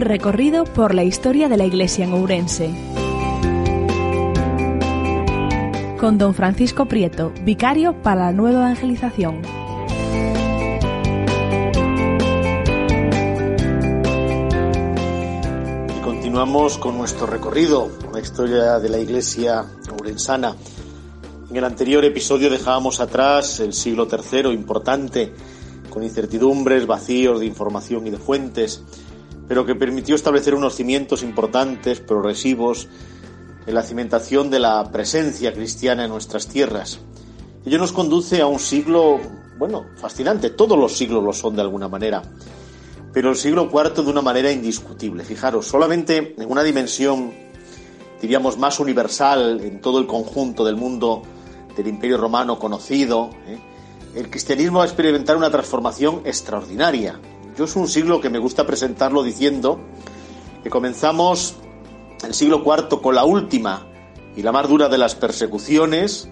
Un recorrido por la historia de la Iglesia en Ourense. Con don Francisco Prieto, vicario para la nueva evangelización. Y continuamos con nuestro recorrido por la historia de la Iglesia ourensana. En el anterior episodio dejábamos atrás el siglo III, importante, con incertidumbres, vacíos de información y de fuentes, pero que permitió establecer unos cimientos importantes, progresivos, en la cimentación de la presencia cristiana en nuestras tierras. Ello nos conduce a un siglo, bueno, fascinante, todos los siglos lo son de alguna manera, pero el siglo IV de una manera indiscutible. Fijaros, solamente en una dimensión, diríamos, más universal en todo el conjunto del mundo del Imperio Romano conocido, ¿eh? el cristianismo va a experimentar una transformación extraordinaria. Es un siglo que me gusta presentarlo diciendo que comenzamos el siglo IV con la última y la más dura de las persecuciones,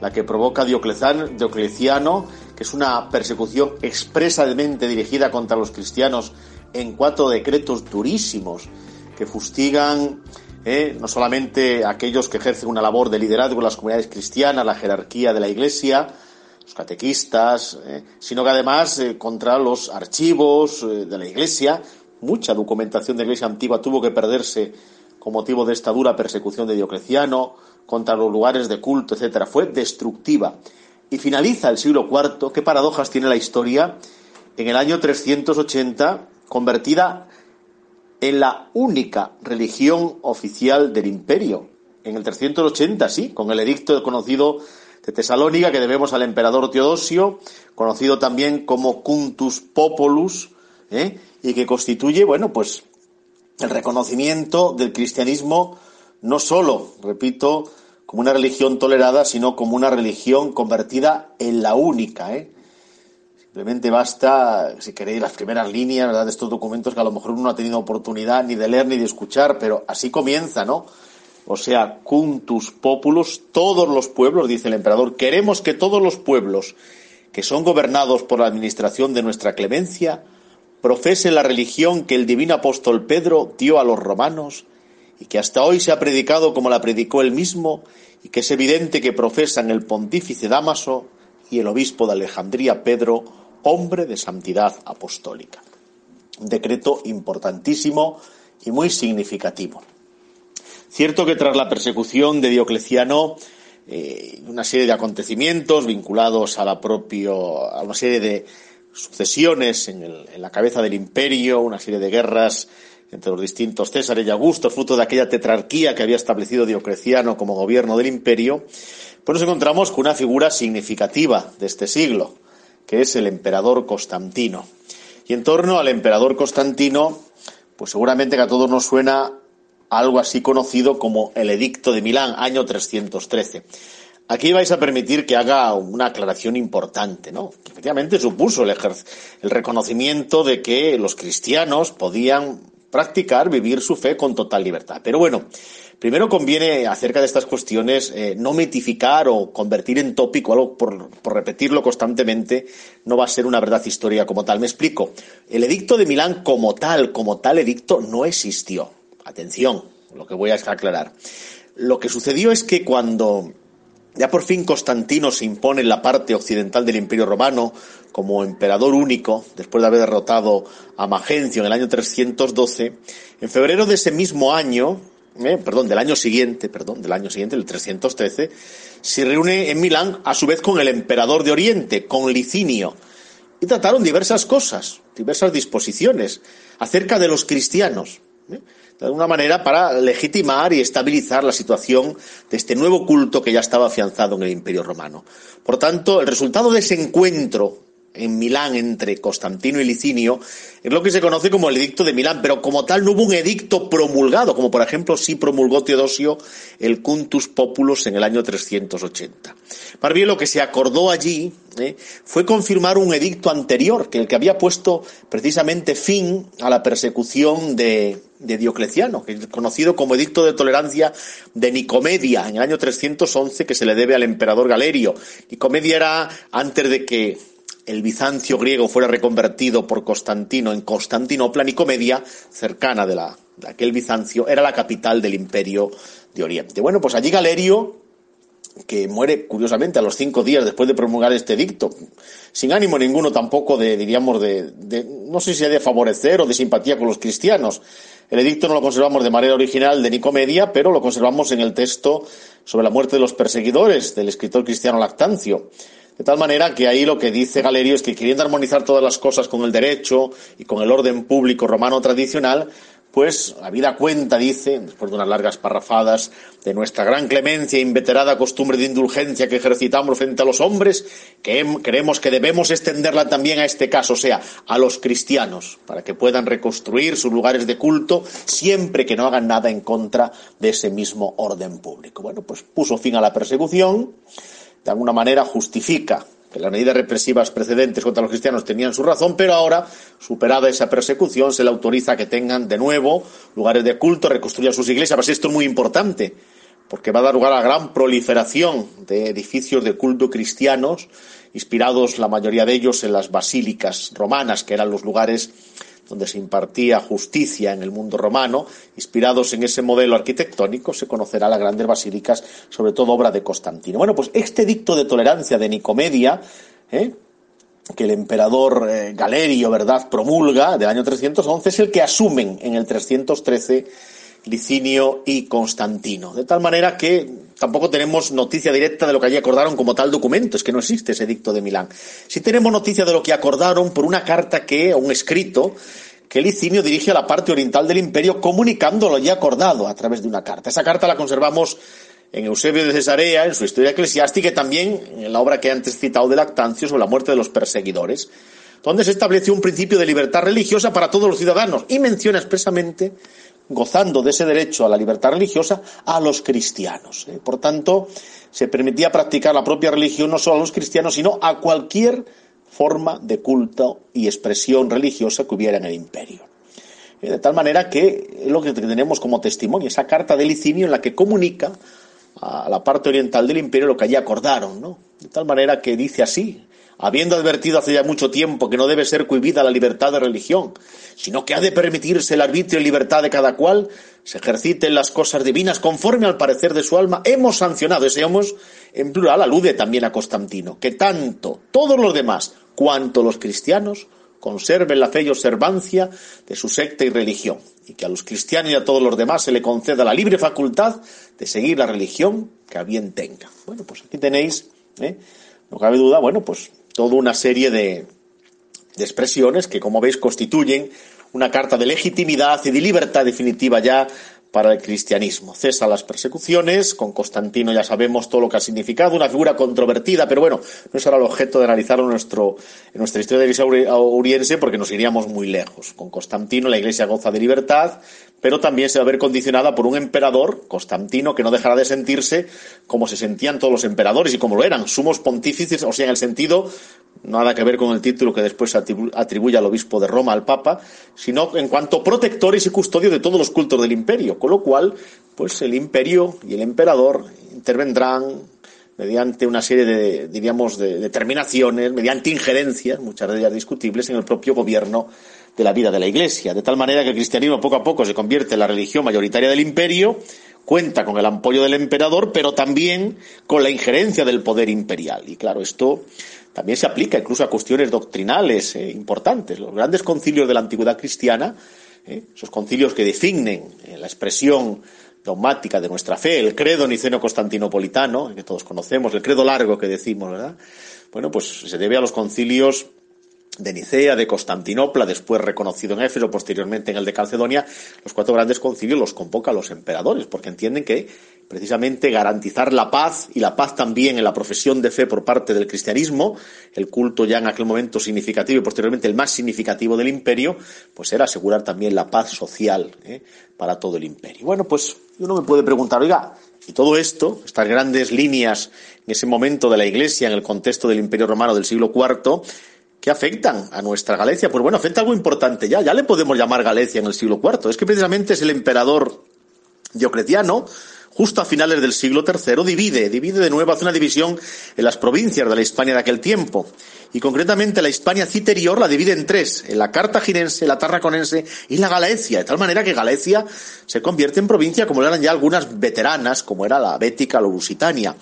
la que provoca Diocleciano, que es una persecución expresamente dirigida contra los cristianos en cuatro decretos durísimos que fustigan ¿eh? no solamente aquellos que ejercen una labor de liderazgo en las comunidades cristianas, la jerarquía de la Iglesia, los catequistas, ¿eh? sino que además eh, contra los archivos de la Iglesia, mucha documentación de la Iglesia antigua tuvo que perderse con motivo de esta dura persecución de Diocleciano, contra los lugares de culto, etcétera, fue destructiva. Y finaliza el siglo IV, qué paradojas tiene la historia, en el año 380, convertida en la única religión oficial del imperio. En el 380, sí, con el edicto conocido de Tesalónica que debemos al emperador Teodosio, conocido también como Cuntus Populus, ¿eh? y que constituye, bueno, pues el reconocimiento del cristianismo no solo, repito, como una religión tolerada, sino como una religión convertida en la única, ¿eh? Simplemente basta, si queréis, las primeras líneas ¿verdad? de estos documentos que a lo mejor uno no ha tenido oportunidad ni de leer ni de escuchar, pero así comienza, ¿no? O sea, cuntus populus, todos los pueblos, dice el emperador, queremos que todos los pueblos que son gobernados por la administración de nuestra clemencia profesen la religión que el divino apóstol Pedro dio a los romanos y que hasta hoy se ha predicado como la predicó él mismo y que es evidente que profesan el pontífice Damaso y el obispo de Alejandría Pedro hombre de santidad apostólica. Un decreto importantísimo y muy significativo. Cierto que tras la persecución de Diocleciano, eh, una serie de acontecimientos vinculados a la propio, a una serie de sucesiones en, la cabeza del imperio, una serie de guerras entre los distintos Césares y Augusto, fruto de aquella tetrarquía que había establecido Diocleciano como gobierno del imperio, pues nos encontramos con una figura significativa de este siglo, que es el emperador Constantino. Y en torno al emperador Constantino, pues seguramente que a todos nos suena algo así conocido como el Edicto de Milán, año 313. Aquí vais a permitir que haga una aclaración importante, ¿no? Que efectivamente supuso el, reconocimiento de que los cristianos podían practicar, vivir su fe con total libertad. Pero bueno, Primero conviene, acerca de estas cuestiones, eh, no mitificar o convertir en tópico algo por, por, repetirlo constantemente, no va a ser una verdad histórica como tal. Me explico. El edicto de Milán como tal, como tal edicto, no existió. Atención, lo que voy a aclarar. Lo que sucedió es que cuando ya por fin Constantino se impone en la parte occidental del Imperio Romano como emperador único, después de haber derrotado a Magencio en el año 312, en febrero de ese mismo año, eh, perdón, del año siguiente, perdón, del año siguiente, el 313, se reúne en Milán a su vez con el emperador de Oriente, con Licinio, y trataron diversas cosas, diversas disposiciones acerca de los cristianos, ¿eh? De alguna manera para legitimar y estabilizar la situación de este nuevo culto que ya estaba afianzado en el Imperio Romano. Por tanto, el resultado de ese encuentro en Milán entre Constantino y Licinio, es lo que se conoce como el edicto de Milán, pero como tal no hubo un edicto promulgado, como por ejemplo sí promulgó Teodosio el Cuntus Populus en el año 380. Más bien lo que se acordó allí ¿eh? fue confirmar un edicto anterior, que el que había puesto precisamente fin a la persecución de, de Diocleciano, conocido como Edicto de Tolerancia de Nicomedia, en el año 311, que se le debe al emperador Galerio. Nicomedia era antes de que el Bizancio griego fuera reconvertido por Constantino en Constantinopla, Nicomedia, cercana de, la, de aquel Bizancio, era la capital del imperio de Oriente. Bueno, pues allí Galerio, que muere curiosamente a los cinco días después de promulgar este dicto, sin ánimo ninguno tampoco de, diríamos, de, no sé si de favorecer o de simpatía con los cristianos. El edicto no lo conservamos de manera original de Nicomedia, pero lo conservamos en el texto sobre la muerte de los perseguidores del escritor cristiano Lactancio. De tal manera que ahí lo que dice Galerio es que queriendo armonizar todas las cosas con el derecho y con el orden público romano tradicional, pues habida cuenta, dice, después de unas largas parrafadas, de nuestra gran clemencia e inveterada costumbre de indulgencia que ejercitamos frente a los hombres, que creemos que debemos extenderla también a este caso, o sea, a los cristianos, para que puedan reconstruir sus lugares de culto siempre que no hagan nada en contra de ese mismo orden público. Bueno, pues puso fin a la persecución, de alguna manera justifica que las medidas represivas precedentes contra los cristianos tenían su razón, pero ahora, superada esa persecución, se le autoriza que tengan de nuevo lugares de culto, reconstruyan sus iglesias. Pues esto es muy importante, porque va a dar lugar a gran proliferación de edificios de culto cristianos, inspirados la mayoría de ellos en las basílicas romanas, que eran los lugares donde se impartía justicia en el mundo romano, inspirados en ese modelo arquitectónico, se conocerá las grandes basílicas, sobre todo obra de Constantino. Bueno, pues este dicto de tolerancia de Nicomedia, ¿eh? que el emperador eh, Galerio, ¿verdad?, promulga del año 311, es el que asumen en el 313 Licinio y Constantino. De tal manera que tampoco tenemos noticia directa de lo que allí acordaron como tal documento, es que no existe ese dicto de Milán. Sí tenemos noticia de lo que acordaron por una carta que, o un escrito, que Licinio dirige a la parte oriental del imperio comunicando lo ya acordado a través de una carta. Esa carta la conservamos en Eusebio de Cesarea, en su historia eclesiástica y también en la obra que antes citado de Lactancio sobre la muerte de los perseguidores, donde se estableció un principio de libertad religiosa para todos los ciudadanos y menciona expresamente gozando de ese derecho a la libertad religiosa a los cristianos. ¿eh? Por tanto, se permitía practicar la propia religión no solo a los cristianos, sino a cualquier forma de culto y expresión religiosa que hubiera en el imperio. ¿Eh? De tal manera que es lo que tenemos como testimonio, esa carta de Licinio en la que comunica a la parte oriental del imperio lo que allí acordaron, ¿no? De tal manera que dice así, habiendo advertido hace ya mucho tiempo que no debe ser cohibida la libertad de religión, sino que ha de permitirse el arbitrio y libertad de cada cual, se ejerciten las cosas divinas conforme al parecer de su alma, hemos sancionado, ese hemos en plural alude también a Constantino, que tanto todos los demás cuanto los cristianos conserven la fe y observancia de su secta y religión, y que a los cristianos y a todos los demás se le conceda la libre facultad de seguir la religión que a bien tenga. Bueno, pues aquí tenéis, ¿eh? no cabe duda, bueno, pues toda una serie de, expresiones que, como veis, constituyen una carta de legitimidad y de libertad definitiva ya para el cristianismo. Cesa las persecuciones, con Constantino ya sabemos todo lo que ha significado, una figura controvertida, pero bueno, no será el objeto de analizarlo en, nuestro, en nuestra historia de la Iglesia Oriense porque nos iríamos muy lejos. Con Constantino la Iglesia goza de libertad, pero también se va a ver condicionada por un emperador, Constantino, que no dejará de sentirse como se sentían todos los emperadores y como lo eran, sumos pontífices, o sea, en el sentido, nada que ver con el título que después atribuye al obispo de Roma, al Papa, sino en cuanto protectores y custodios de todos los cultos del imperio, con lo cual, pues el imperio y el emperador intervendrán mediante una serie de, diríamos, de determinaciones, mediante injerencias, muchas de ellas discutibles, en el propio gobierno de la vida de la Iglesia, de tal manera que el cristianismo poco a poco se convierte en la religión mayoritaria del imperio, cuenta con el apoyo del emperador, pero también con la injerencia del poder imperial. Y claro, esto también se aplica incluso a cuestiones doctrinales eh, importantes. Los grandes concilios de la antigüedad cristiana, eh, esos concilios que definen eh, la expresión dogmática de nuestra fe, el credo niceno-constantinopolitano, que todos conocemos, el credo largo que decimos, ¿verdad? Bueno, pues se debe a los concilios de Nicea, de Constantinopla, después reconocido en Éfeso, posteriormente en el de Calcedonia, los cuatro grandes concilios los convocan los emperadores, porque entienden que precisamente garantizar la paz y la paz también en la profesión de fe por parte del cristianismo, el culto ya en aquel momento significativo y posteriormente el más significativo del imperio, pues era asegurar también la paz social ¿eh? para todo el imperio. Bueno, pues uno me puede preguntar, oiga, y todo esto, estas grandes líneas en ese momento de la Iglesia, en el contexto del Imperio Romano del siglo IV, ¿Qué afectan a nuestra Galicia? Pues bueno, afecta algo importante ya. Ya le podemos llamar Galicia en el siglo IV. Es que precisamente es el emperador Diocletiano, justo a finales del siglo III, divide, divide de nuevo, hace una división en las provincias de la Hispania de aquel tiempo. y concretamente la Hispania citerior la divide en tres, en la cartaginense, la tarraconense y la galaecia, de tal manera que Galaecia se convierte en provincia como eran ya algunas veteranas, como era la Bética o Lusitania.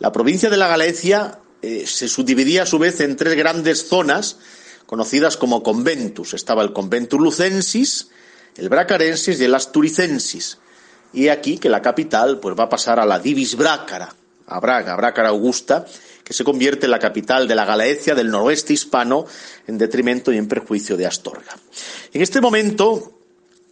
La provincia de la Galaecia eh, se subdividía a su vez en tres grandes zonas conocidas como conventus. Estaba el conventus lucensis, el bracarensis y el asturicensis. Y aquí que la capital pues va a pasar a la divis brácara, a Braga, Brácara Augusta, que se convierte en la capital de la Galaecia del noroeste hispano en detrimento y en perjuicio de Astorga. En este momento,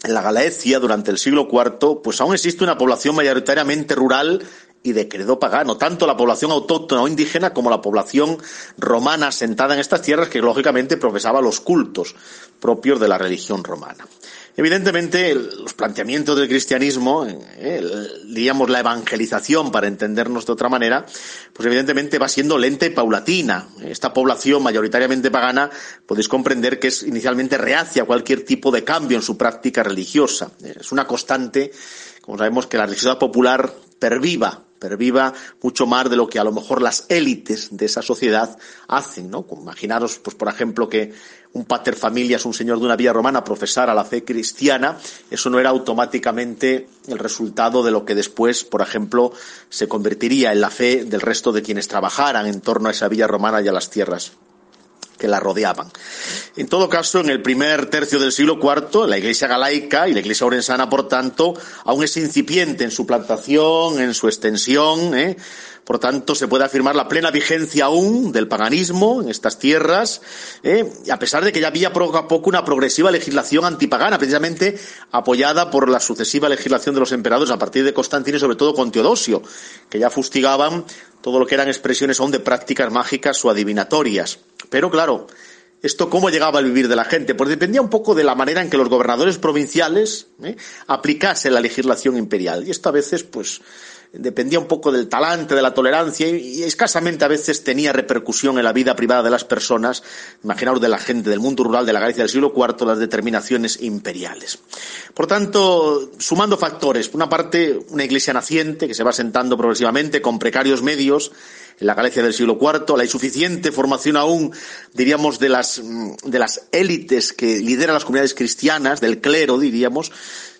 en la Galaecia, durante el siglo IV, pues aún existe una población mayoritariamente rural y de credo pagano, tanto la población autóctona o indígena como la población romana asentada en estas tierras que lógicamente profesaba los cultos propios de la religión romana. Evidentemente, los planteamientos del cristianismo, eh, digamos la evangelización, para entendernos de otra manera, pues evidentemente va siendo lenta y paulatina. Esta población mayoritariamente pagana, podéis comprender que es inicialmente reacia a cualquier tipo de cambio en su práctica religiosa. Es una constante, como sabemos, que la religiosidad popular perviva perviva mucho más de lo que a lo mejor las élites de esa sociedad hacen, ¿no? Imaginaros, pues por ejemplo, que un pater familias, un señor de una villa romana, profesara la fe cristiana, eso no era automáticamente el resultado de lo que después, por ejemplo, se convertiría en la fe del resto de quienes trabajaran en torno a esa villa romana y a las tierras que la rodeaban. En todo caso, en el primer tercio del siglo IV, la Iglesia galaica y la Iglesia orensana, por tanto, aún es incipiente en su plantación, en su extensión. ¿eh? Por tanto, se puede afirmar la plena vigencia aún del paganismo en estas tierras, ¿eh? a pesar de que ya había poco a poco una progresiva legislación antipagana, precisamente apoyada por la sucesiva legislación de los emperadores a partir de Constantino y sobre todo con Teodosio, que ya fustigaban todo lo que eran expresiones aún de prácticas mágicas o adivinatorias. Pero claro, ¿esto cómo llegaba al vivir de la gente? Pues dependía un poco de la manera en que los gobernadores provinciales ¿eh? aplicasen la legislación imperial. Y esto a veces, pues, dependía un poco del talante, de la tolerancia y, escasamente a veces tenía repercusión en la vida privada de las personas. Imaginaos de la gente del mundo rural de la Galicia del siglo IV las determinaciones imperiales. Por tanto, sumando factores, por una parte, una iglesia naciente que se va sentando progresivamente con precarios medios, en la Galicia del siglo IV, la insuficiente formación aún, diríamos, de las, de las élites que lideran las comunidades cristianas, del clero, diríamos,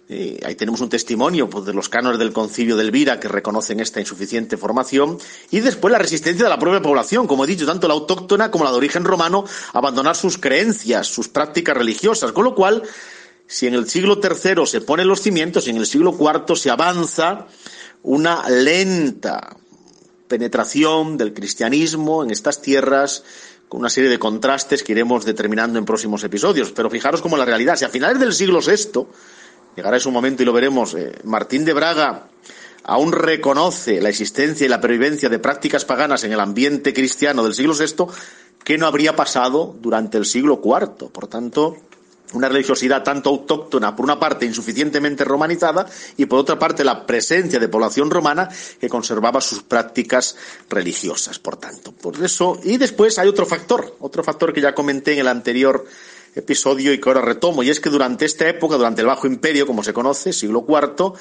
eh, ahí tenemos un testimonio pues, de los cánones del concilio de Elvira que reconocen esta insuficiente formación y después la resistencia de la propia población, como he dicho, tanto la autóctona como la de origen romano, abandonar sus creencias, sus prácticas religiosas, con lo cual, si en el siglo III se ponen los cimientos, en el siglo IV se avanza una lenta penetración del cristianismo en estas tierras, con una serie de contrastes que iremos determinando en próximos episodios. Pero fijaros cómo la realidad, si a finales del siglo VI llegará ese momento y lo veremos, eh, Martín de Braga aún reconoce la existencia y la pervivencia de prácticas paganas en el ambiente cristiano del siglo VI, ¿qué no habría pasado durante el siglo IV? Por tanto, una religiosidad tanto autóctona, por una parte insuficientemente romanizada, y por otra parte la presencia de población romana que conservaba sus prácticas religiosas, por tanto. Por eso, y después hay otro factor, otro factor que ya comenté en el anterior episodio y que ahora retomo, y es que durante esta época, durante el Bajo Imperio, como se conoce, siglo IV,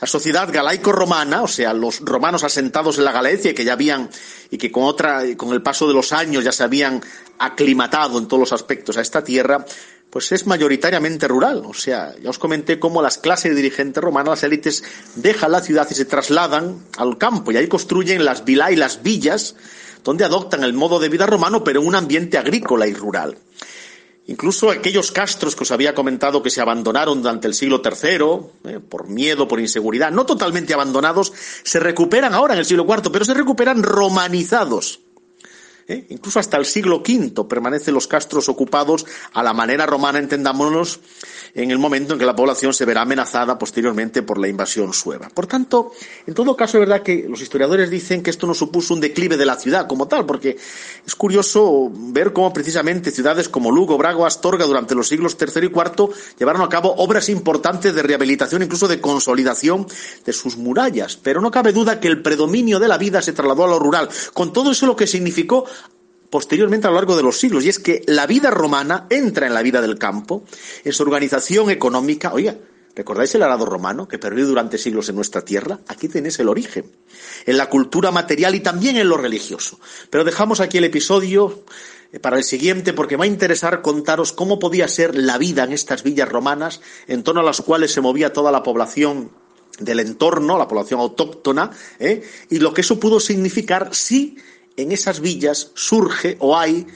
la sociedad galaico-romana, o sea, los romanos asentados en la Galicia, que ya habían, y que con otra, con el paso de los años ya se habían aclimatado en todos los aspectos a esta tierra, pues es mayoritariamente rural. O sea, ya os comenté cómo las clases dirigentes romanas, las élites, dejan la ciudad y se trasladan al campo, y ahí construyen las vilas y las villas, donde adoptan el modo de vida romano, pero en un ambiente agrícola y rural. Incluso aquellos castros que os había comentado que se abandonaron durante el siglo III, eh, por miedo, por inseguridad, no totalmente abandonados, se recuperan ahora en el siglo IV, pero se recuperan romanizados. ¿Eh? Incluso hasta el siglo V permanecen los castros ocupados a la manera romana, entendámonos, en el momento en que la población se verá amenazada posteriormente por la invasión sueva. Por tanto, en todo caso es verdad que los historiadores dicen que esto no supuso un declive de la ciudad como tal, porque es curioso ver cómo precisamente ciudades como Lugo, Braga Astorga durante los siglos III y IV llevaron a cabo obras importantes de rehabilitación, incluso de consolidación de sus murallas. Pero no cabe duda que el predominio de la vida se trasladó a lo rural, con todo eso lo que significó posteriormente a lo largo de los siglos, y es que la vida romana entra en la vida del campo, en su organización económica. Oiga, ¿Recordáis el arado romano que perdió durante siglos en nuestra tierra? Aquí tenéis el origen, en la cultura material y también en lo religioso. Pero dejamos aquí el episodio eh, para el siguiente porque va a interesar contaros cómo podía ser la vida en estas villas romanas en torno a las cuales se movía toda la población del entorno, la población autóctona, ¿eh? y lo que eso pudo significar si en esas villas surge o hay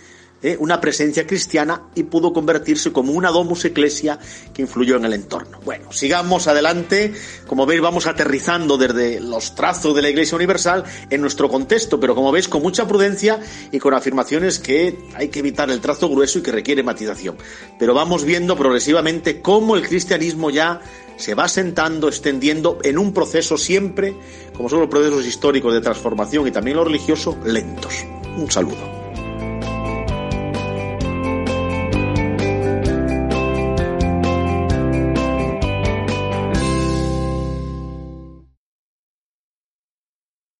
¿eh? una presencia cristiana y pudo convertirse como una domus ecclesia que influyó en el entorno. Bueno, sigamos adelante. Como veis, vamos aterrizando desde los trazos de la Iglesia Universal en nuestro contexto, pero como veis, con mucha prudencia y con afirmaciones que hay que evitar el trazo grueso y que requiere matización. Pero vamos viendo progresivamente cómo el cristianismo ya se va sentando, extendiendo en un proceso siempre, como son los procesos históricos de transformación y también lo religioso, lentos. Un saludo.